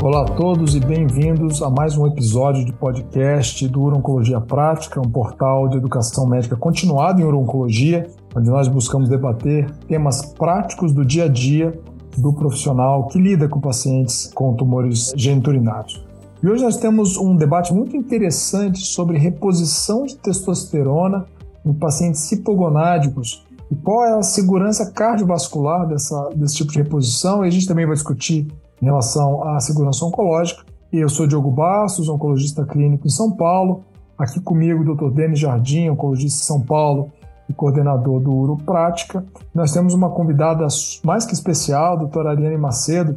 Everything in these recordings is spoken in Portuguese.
Olá a todos e bem-vindos a mais um episódio de podcast do Urologia Prática, um portal de educação médica continuada em urologia, onde nós buscamos debater temas práticos do dia a dia do profissional que lida com pacientes com tumores geniturinários. E hoje nós temos um debate muito interessante sobre reposição de testosterona em pacientes hipogonádicos e qual é a segurança cardiovascular dessa, desse tipo de reposição. E a gente também vai discutir em relação à segurança oncológica. Eu sou Diogo Bastos, oncologista clínico em São Paulo. Aqui comigo o Dr. Denis Jardim, oncologista em São Paulo e coordenador do Uroprática. Nós temos uma convidada mais que especial, a doutora Ariane Macedo,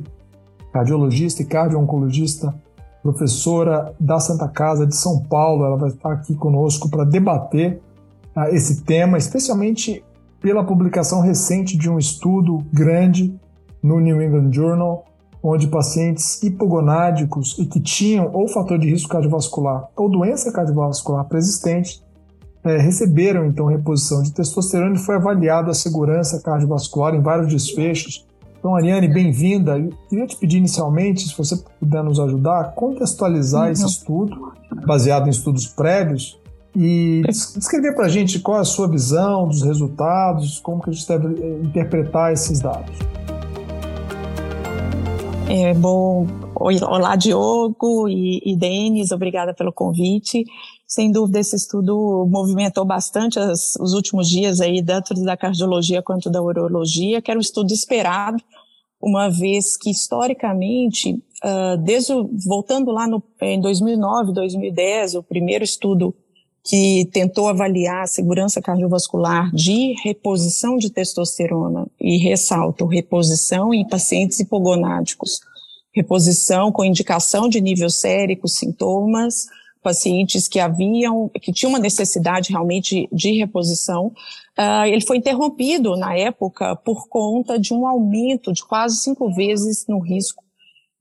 cardiologista e cardio-oncologista, professora da Santa Casa de São Paulo. Ela vai estar aqui conosco para debater uh, esse tema, especialmente pela publicação recente de um estudo grande no New England Journal onde pacientes hipogonádicos e que tinham ou fator de risco cardiovascular ou doença cardiovascular persistente é, receberam então reposição de testosterona e foi avaliada a segurança cardiovascular em vários desfechos. Então, Ariane, bem-vinda. Eu queria te pedir inicialmente, se você puder nos ajudar, a contextualizar uhum. esse estudo, baseado em estudos prévios, e descrever para a gente qual é a sua visão dos resultados, como que a gente deve é, interpretar esses dados. É, bom, olá Diogo e, e Denis, obrigada pelo convite. Sem dúvida esse estudo movimentou bastante as, os últimos dias aí, tanto da cardiologia quanto da urologia, que era um estudo esperado, uma vez que historicamente, uh, desde voltando lá no, em 2009, 2010, o primeiro estudo que tentou avaliar a segurança cardiovascular de reposição de testosterona, e ressalto, reposição em pacientes hipogonádicos, reposição com indicação de nível sérico, sintomas, pacientes que haviam, que tinham uma necessidade realmente de reposição, uh, ele foi interrompido na época por conta de um aumento de quase cinco vezes no risco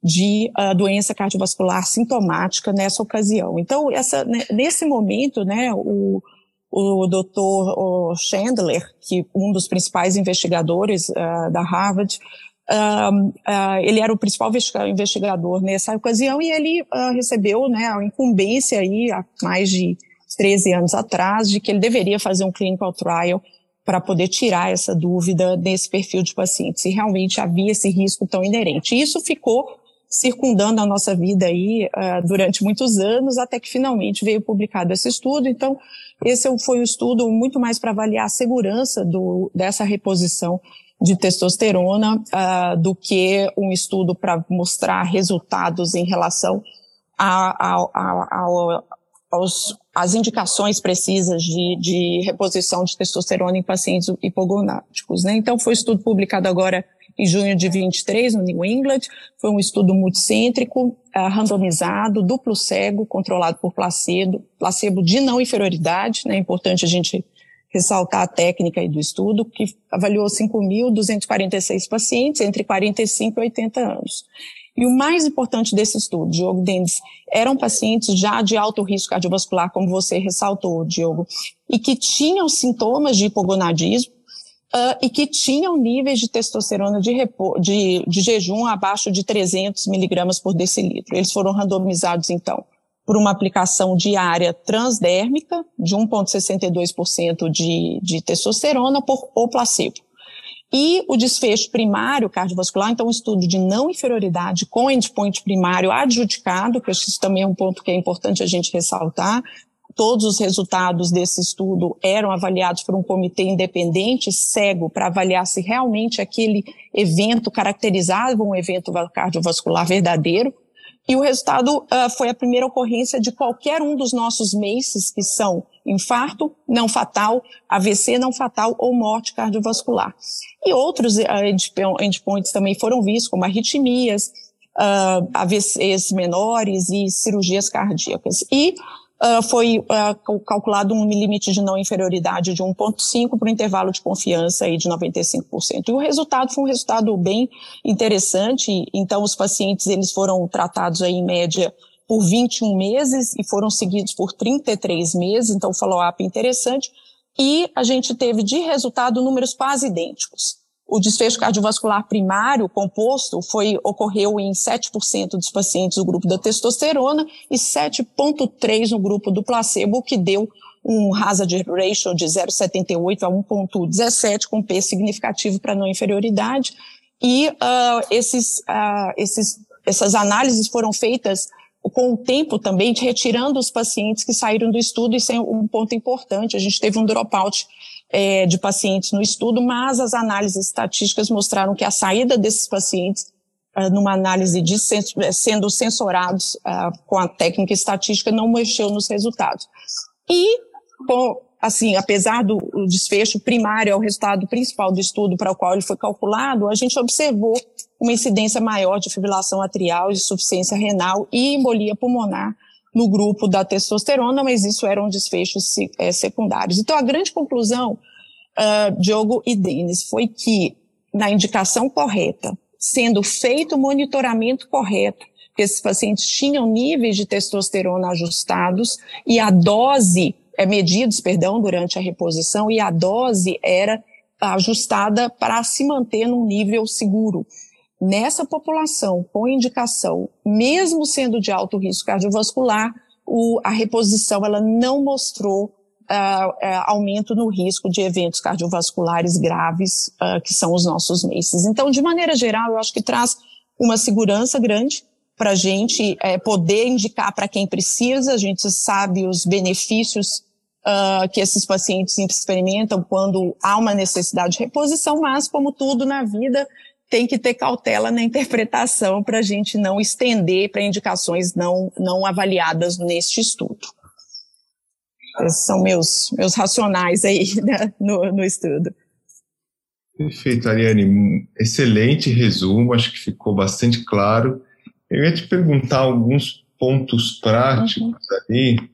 de uh, doença cardiovascular sintomática nessa ocasião. Então, essa, né, nesse momento, né, o, o doutor Chandler, que um dos principais investigadores uh, da Harvard, uh, ele era o principal investigador nessa ocasião e ele recebeu né, a incumbência aí há mais de 13 anos atrás de que ele deveria fazer um clinical trial para poder tirar essa dúvida desse perfil de pacientes, se realmente havia esse risco tão inerente. Isso ficou circundando a nossa vida aí uh, durante muitos anos, até que finalmente veio publicado esse estudo. Então, esse foi um estudo muito mais para avaliar a segurança do, dessa reposição de testosterona uh, do que um estudo para mostrar resultados em relação a, a, a, aos, as indicações precisas de, de reposição de testosterona em pacientes hipogonáticos. Né? Então, foi estudo publicado agora em junho de 23 no New England. Foi um estudo multicêntrico, uh, randomizado, duplo cego, controlado por placebo, placebo de não inferioridade, né? É importante a gente ressaltar a técnica do estudo, que avaliou 5.246 pacientes entre 45 e 80 anos. E o mais importante desse estudo, Diogo Dendes, eram pacientes já de alto risco cardiovascular, como você ressaltou, Diogo, e que tinham sintomas de hipogonadismo, uh, e que tinham níveis de testosterona de, de, de jejum abaixo de 300 miligramas por decilitro. Eles foram randomizados, então, por uma aplicação diária transdérmica de 1,62% de, de testosterona por, ou placebo. E o desfecho primário cardiovascular, então um estudo de não inferioridade com endpoint primário adjudicado, que isso também é um ponto que é importante a gente ressaltar, Todos os resultados desse estudo eram avaliados por um comitê independente, cego, para avaliar se realmente aquele evento caracterizava um evento cardiovascular verdadeiro. E o resultado uh, foi a primeira ocorrência de qualquer um dos nossos MACEs, que são infarto não fatal, AVC não fatal ou morte cardiovascular. E outros uh, endpoints também foram vistos, como arritmias, uh, AVCs menores e cirurgias cardíacas. E uh, foi uh, calculado um limite de não inferioridade de 1,5 para o intervalo de confiança aí de 95%. E o resultado foi um resultado bem interessante. Então, os pacientes eles foram tratados aí em média por 21 meses e foram seguidos por 33 meses, então follow-up interessante. E a gente teve de resultado números quase idênticos. O desfecho cardiovascular primário composto foi, ocorreu em 7% dos pacientes do grupo da testosterona e 7,3% no grupo do placebo, que deu um hazard ratio de 0,78 a 1,17, com P significativo para não inferioridade. E uh, esses, uh, esses, essas análises foram feitas com o tempo também, retirando os pacientes que saíram do estudo, isso é um ponto importante. A gente teve um dropout é, de pacientes no estudo, mas as análises estatísticas mostraram que a saída desses pacientes, uh, numa análise de sendo censorados uh, com a técnica estatística, não mexeu nos resultados. E, assim, apesar do desfecho primário, é o resultado principal do estudo para o qual ele foi calculado, a gente observou uma incidência maior de fibrilação atrial, insuficiência renal e embolia pulmonar no grupo da testosterona, mas isso eram desfechos é, secundários. Então, a grande conclusão, uh, Diogo e Denis, foi que, na indicação correta, sendo feito o monitoramento correto, que esses pacientes tinham níveis de testosterona ajustados e a dose, é, medidos, perdão, durante a reposição, e a dose era ajustada para se manter num nível seguro nessa população com indicação, mesmo sendo de alto risco cardiovascular, o, a reposição ela não mostrou uh, uh, aumento no risco de eventos cardiovasculares graves, uh, que são os nossos MACEs. Então, de maneira geral, eu acho que traz uma segurança grande para a gente é, poder indicar para quem precisa. A gente sabe os benefícios Uh, que esses pacientes experimentam quando há uma necessidade de reposição, mas como tudo na vida, tem que ter cautela na interpretação para a gente não estender para indicações não, não avaliadas neste estudo. Esses são meus, meus racionais aí né, no, no estudo. Perfeito, Ariane. Excelente resumo, acho que ficou bastante claro. Eu ia te perguntar alguns pontos práticos uhum. ali.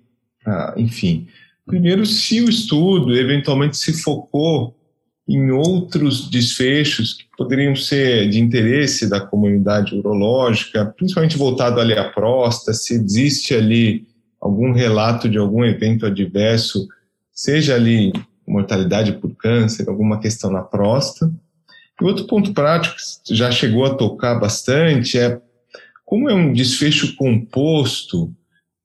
Ah, enfim, primeiro, se o estudo eventualmente se focou em outros desfechos que poderiam ser de interesse da comunidade urológica, principalmente voltado ali à próstata, se existe ali algum relato de algum evento adverso, seja ali mortalidade por câncer, alguma questão na próstata. E outro ponto prático que já chegou a tocar bastante é como é um desfecho composto,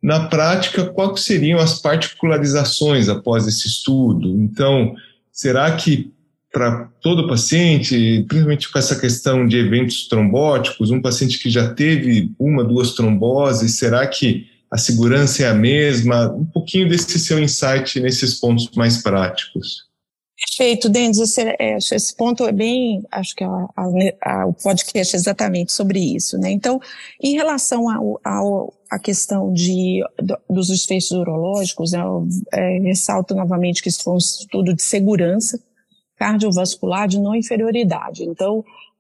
na prática, quais seriam as particularizações após esse estudo? Então, será que para todo paciente, principalmente com essa questão de eventos trombóticos, um paciente que já teve uma, duas tromboses, será que a segurança é a mesma? Um pouquinho desse seu insight nesses pontos mais práticos. Perfeito, Denis, esse, é, esse, ponto é bem, acho que a, a, a, o podcast é exatamente sobre isso, né? Então, em relação ao, ao a questão de, dos desfechos urológicos, né, eu é, ressalto novamente que isso foi um estudo de segurança, cardiovascular de não inferioridade. Então,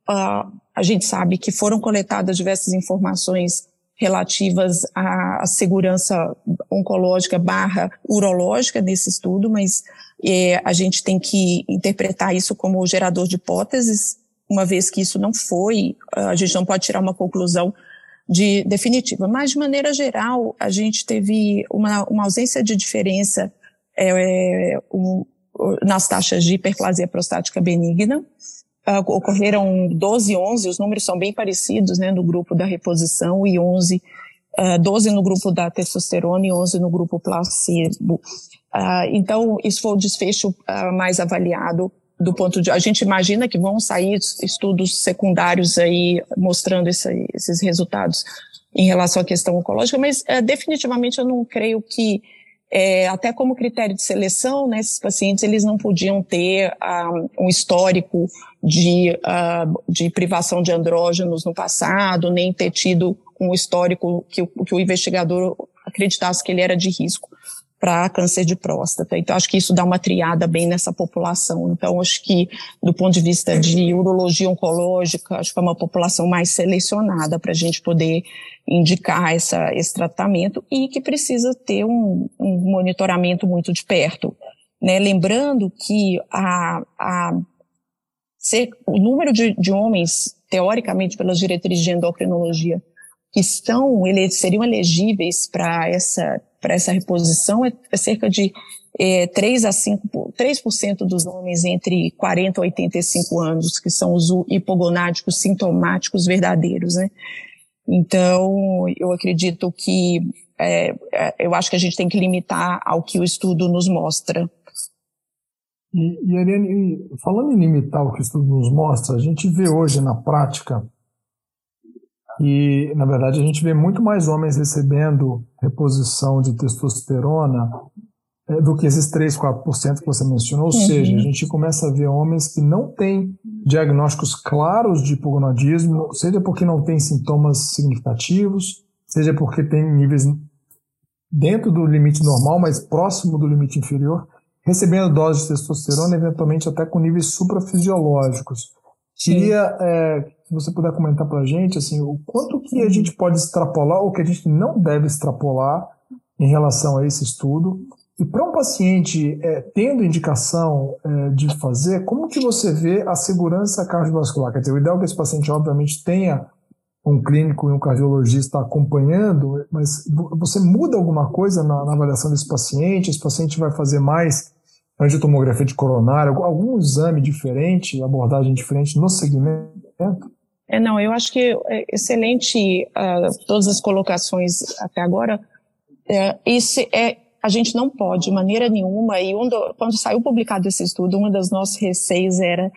uh, a gente sabe que foram coletadas diversas informações relativas à segurança oncológica barra urológica nesse estudo, mas é, a gente tem que interpretar isso como gerador de hipóteses, uma vez que isso não foi, a gente não pode tirar uma conclusão de definitiva. Mas, de maneira geral, a gente teve uma, uma ausência de diferença, é, um, nas taxas de hiperplasia prostática benigna. Uh, ocorreram 12 e 11, os números são bem parecidos, né, no grupo da reposição e 11, uh, 12 no grupo da testosterona e 11 no grupo placebo. Uh, então, isso foi o desfecho uh, mais avaliado do ponto de, a gente imagina que vão sair estudos secundários aí mostrando esse, esses resultados em relação à questão oncológica, mas uh, definitivamente eu não creio que é, até como critério de seleção, né, esses pacientes eles não podiam ter uh, um histórico de, uh, de privação de andrógenos no passado, nem ter tido um histórico que, que o investigador acreditasse que ele era de risco para câncer de próstata. Então, acho que isso dá uma triada bem nessa população. Então, acho que, do ponto de vista de urologia oncológica, acho que é uma população mais selecionada para a gente poder indicar essa, esse tratamento e que precisa ter um, um monitoramento muito de perto. Né? Lembrando que a, a, ser, o número de, de homens, teoricamente, pelas diretrizes de endocrinologia, que estão, seriam elegíveis para essa para essa reposição é, é cerca de é, 3 a 5, 3% dos homens entre 40 e 85 anos, que são os hipogonádicos sintomáticos verdadeiros, né? Então, eu acredito que, é, é, eu acho que a gente tem que limitar ao que o estudo nos mostra. E, e Ariane, falando em limitar o que o estudo nos mostra, a gente vê hoje na prática e, na verdade, a gente vê muito mais homens recebendo reposição de testosterona é, do que esses 3, 4% que você mencionou. Ou uhum. seja, a gente começa a ver homens que não têm diagnósticos claros de hipogonadismo, seja porque não têm sintomas significativos, seja porque tem níveis dentro do limite normal, mas próximo do limite inferior, recebendo doses de testosterona, eventualmente até com níveis suprafisiológicos. Queria é, que você puder comentar para a gente assim, o quanto que a gente pode extrapolar ou que a gente não deve extrapolar em relação a esse estudo e para um paciente é, tendo indicação é, de fazer, como que você vê a segurança cardiovascular? Quer dizer, o ideal é que esse paciente, obviamente, tenha um clínico e um cardiologista acompanhando, mas você muda alguma coisa na, na avaliação desse paciente? Esse paciente vai fazer mais angiotomografia de coronário, algum exame diferente, abordagem diferente no segmento? É, não, eu acho que é excelente uh, todas as colocações até agora. É, esse é a gente não pode, de maneira nenhuma, e um do, quando saiu publicado esse estudo, uma das nossos receios era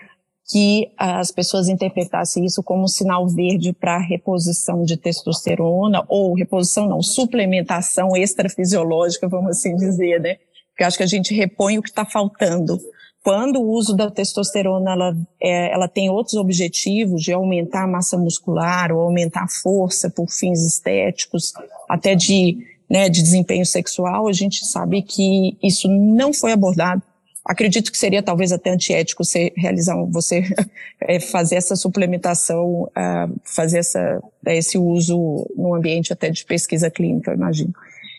que as pessoas interpretassem isso como um sinal verde para reposição de testosterona, ou reposição não, suplementação extrafisiológica, vamos assim dizer, né? Porque acho que a gente repõe o que está faltando. Quando o uso da testosterona ela, é, ela tem outros objetivos de aumentar a massa muscular ou aumentar a força por fins estéticos, até de né, de desempenho sexual, a gente sabe que isso não foi abordado. Acredito que seria talvez até antiético você realizar, você é, fazer essa suplementação, uh, fazer essa, esse uso no ambiente até de pesquisa clínica, eu imagino.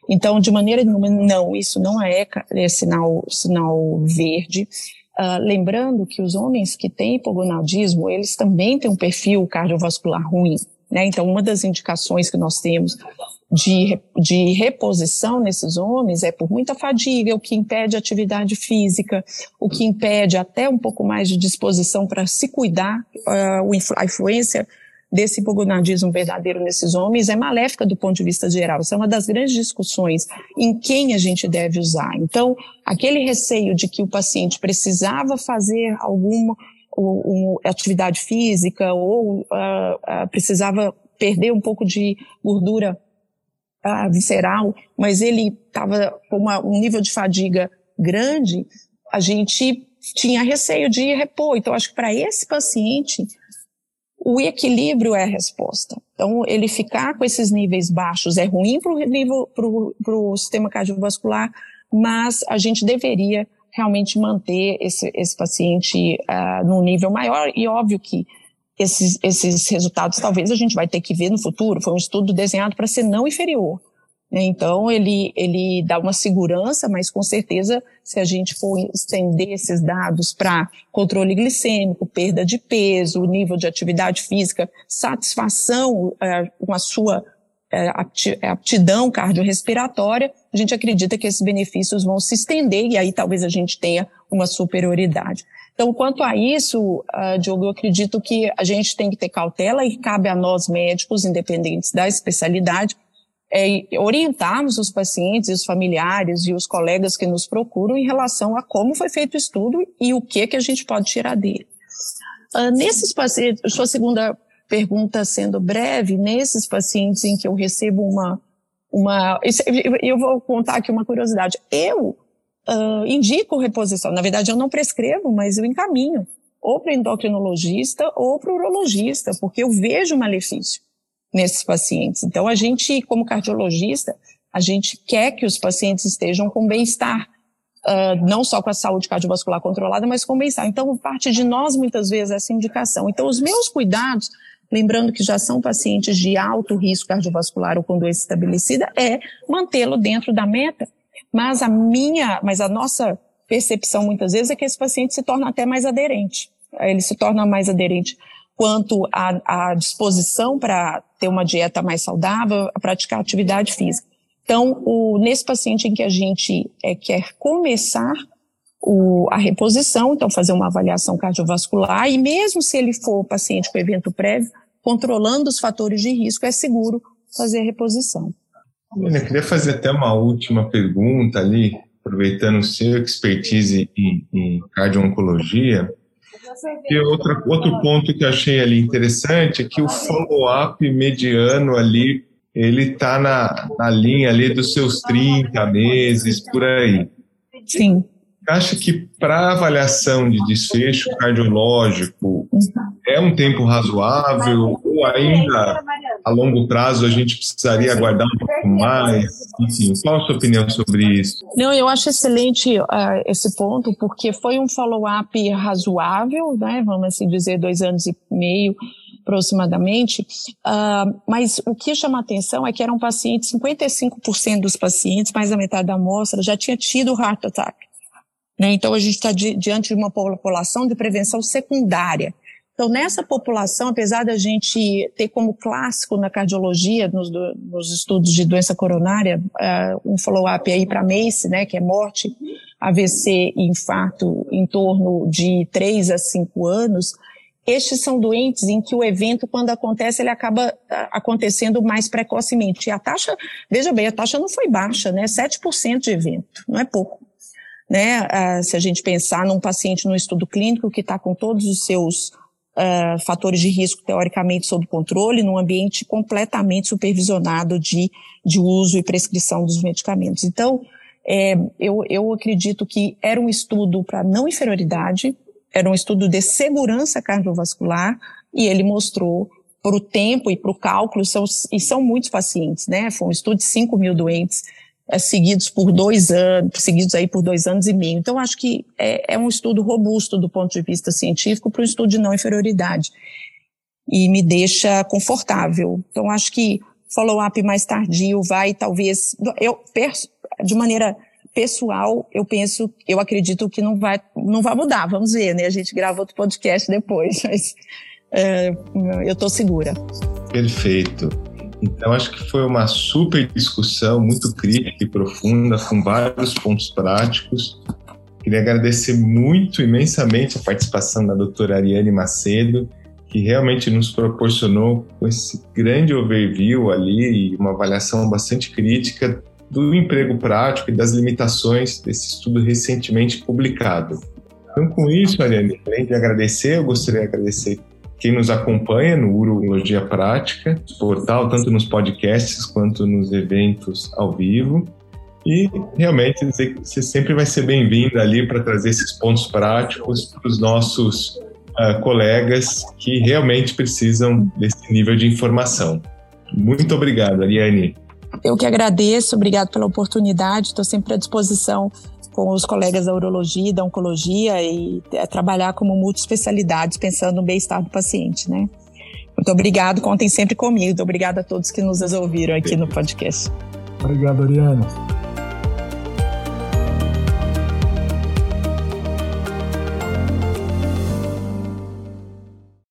Então, de maneira nenhuma, não, isso não é, é sinal, sinal verde. Uh, lembrando que os homens que têm hipogonadismo, eles também têm um perfil cardiovascular ruim. Né? Então, uma das indicações que nós temos de, de reposição nesses homens é por muita fadiga, o que impede atividade física, o que impede até um pouco mais de disposição para se cuidar, uh, a influência desse hipogonadismo verdadeiro nesses homens é maléfica do ponto de vista geral. Isso é uma das grandes discussões em quem a gente deve usar. Então, aquele receio de que o paciente precisava fazer alguma atividade física ou uh, uh, precisava perder um pouco de gordura uh, visceral, mas ele estava com uma, um nível de fadiga grande, a gente tinha receio de repor. Então, acho que para esse paciente, o equilíbrio é a resposta. Então, ele ficar com esses níveis baixos é ruim para o sistema cardiovascular, mas a gente deveria realmente manter esse, esse paciente uh, num nível maior e óbvio que esses, esses resultados talvez a gente vai ter que ver no futuro. Foi um estudo desenhado para ser não inferior. Né? Então, ele, ele dá uma segurança, mas com certeza, se a gente for estender esses dados para controle glicêmico, perda de peso, nível de atividade física, satisfação é, com a sua é, é, aptidão cardiorrespiratória, a gente acredita que esses benefícios vão se estender e aí talvez a gente tenha uma superioridade. Então, quanto a isso, uh, Diogo, eu acredito que a gente tem que ter cautela e cabe a nós médicos, independentes da especialidade, é, orientarmos os pacientes, os familiares e os colegas que nos procuram em relação a como foi feito o estudo e o que que a gente pode tirar dele. Uh, nesses pacientes, sua segunda pergunta sendo breve, nesses pacientes em que eu recebo uma, uma, eu vou contar aqui uma curiosidade. Eu uh, indico reposição. Na verdade, eu não prescrevo, mas eu encaminho ou para endocrinologista ou para urologista, porque eu vejo malefício nesses pacientes. Então, a gente, como cardiologista, a gente quer que os pacientes estejam com bem-estar, uh, não só com a saúde cardiovascular controlada, mas com bem-estar. Então, parte de nós, muitas vezes, essa indicação. Então, os meus cuidados, lembrando que já são pacientes de alto risco cardiovascular ou com doença estabelecida, é mantê-lo dentro da meta. Mas a minha, mas a nossa percepção muitas vezes é que esse paciente se torna até mais aderente. Ele se torna mais aderente quanto à, disposição para ter uma dieta mais saudável, a praticar atividade física. Então, o, nesse paciente em que a gente é, quer começar o, a reposição, então fazer uma avaliação cardiovascular, e mesmo se ele for paciente com evento prévio, controlando os fatores de risco, é seguro fazer a reposição. Eu queria fazer até uma última pergunta ali, aproveitando o seu expertise em, em cardio-oncologia. E outra, outro ponto que eu achei ali interessante é que o follow-up mediano ali, ele está na, na linha ali dos seus 30 meses, por aí. Sim acha que para avaliação de desfecho cardiológico é um tempo razoável ou ainda a longo prazo a gente precisaria aguardar um pouco mais? Enfim, qual a sua opinião sobre isso? Não, eu acho excelente uh, esse ponto, porque foi um follow-up razoável, né, vamos assim dizer, dois anos e meio aproximadamente, uh, mas o que chama atenção é que eram pacientes, 55% dos pacientes, mais da metade da amostra, já tinha tido heart attack. Né? Então, a gente está di diante de uma população de prevenção secundária. Então, nessa população, apesar da gente ter como clássico na cardiologia, nos, nos estudos de doença coronária, uh, um follow-up aí para MACE, né, que é morte, AVC e infarto em torno de 3 a 5 anos, estes são doentes em que o evento, quando acontece, ele acaba ah, acontecendo mais precocemente. E a taxa, veja bem, a taxa não foi baixa, né? 7% de evento, não é pouco né? Uh, se a gente pensar num paciente no estudo clínico que está com todos os seus uh, fatores de risco teoricamente sob controle, num ambiente completamente supervisionado de, de uso e prescrição dos medicamentos. Então, é, eu, eu acredito que era um estudo para não inferioridade, era um estudo de segurança cardiovascular e ele mostrou para o tempo e para o cálculo, são, e são muitos pacientes, né? Foi um estudo de 5 mil doentes, é, seguidos por dois anos, seguidos aí por dois anos e meio. Então, acho que é, é um estudo robusto do ponto de vista científico para o estudo de não inferioridade. E me deixa confortável. Então, acho que follow-up mais tardio vai, talvez, eu, de maneira pessoal, eu penso, eu acredito que não vai, não vai mudar, vamos ver, né? A gente grava outro podcast depois, mas é, eu estou segura. Perfeito. Então, acho que foi uma super discussão, muito crítica e profunda, com vários pontos práticos. Queria agradecer muito, imensamente, a participação da doutora Ariane Macedo, que realmente nos proporcionou esse grande overview ali e uma avaliação bastante crítica do emprego prático e das limitações desse estudo recentemente publicado. Então, com isso, Ariane, além de agradecer, eu gostaria de agradecer quem nos acompanha no Urologia Prática, portal, tanto nos podcasts quanto nos eventos ao vivo. E realmente você sempre vai ser bem-vindo ali para trazer esses pontos práticos para os nossos uh, colegas que realmente precisam desse nível de informação. Muito obrigado, Ariane. Eu que agradeço, obrigado pela oportunidade, estou sempre à disposição com os colegas da urologia e da oncologia e é, trabalhar como multiespecialidades, pensando no bem-estar do paciente, né? Muito obrigado, contem sempre comigo. Obrigada a todos que nos ouviram aqui no podcast. Obrigado, Ariane.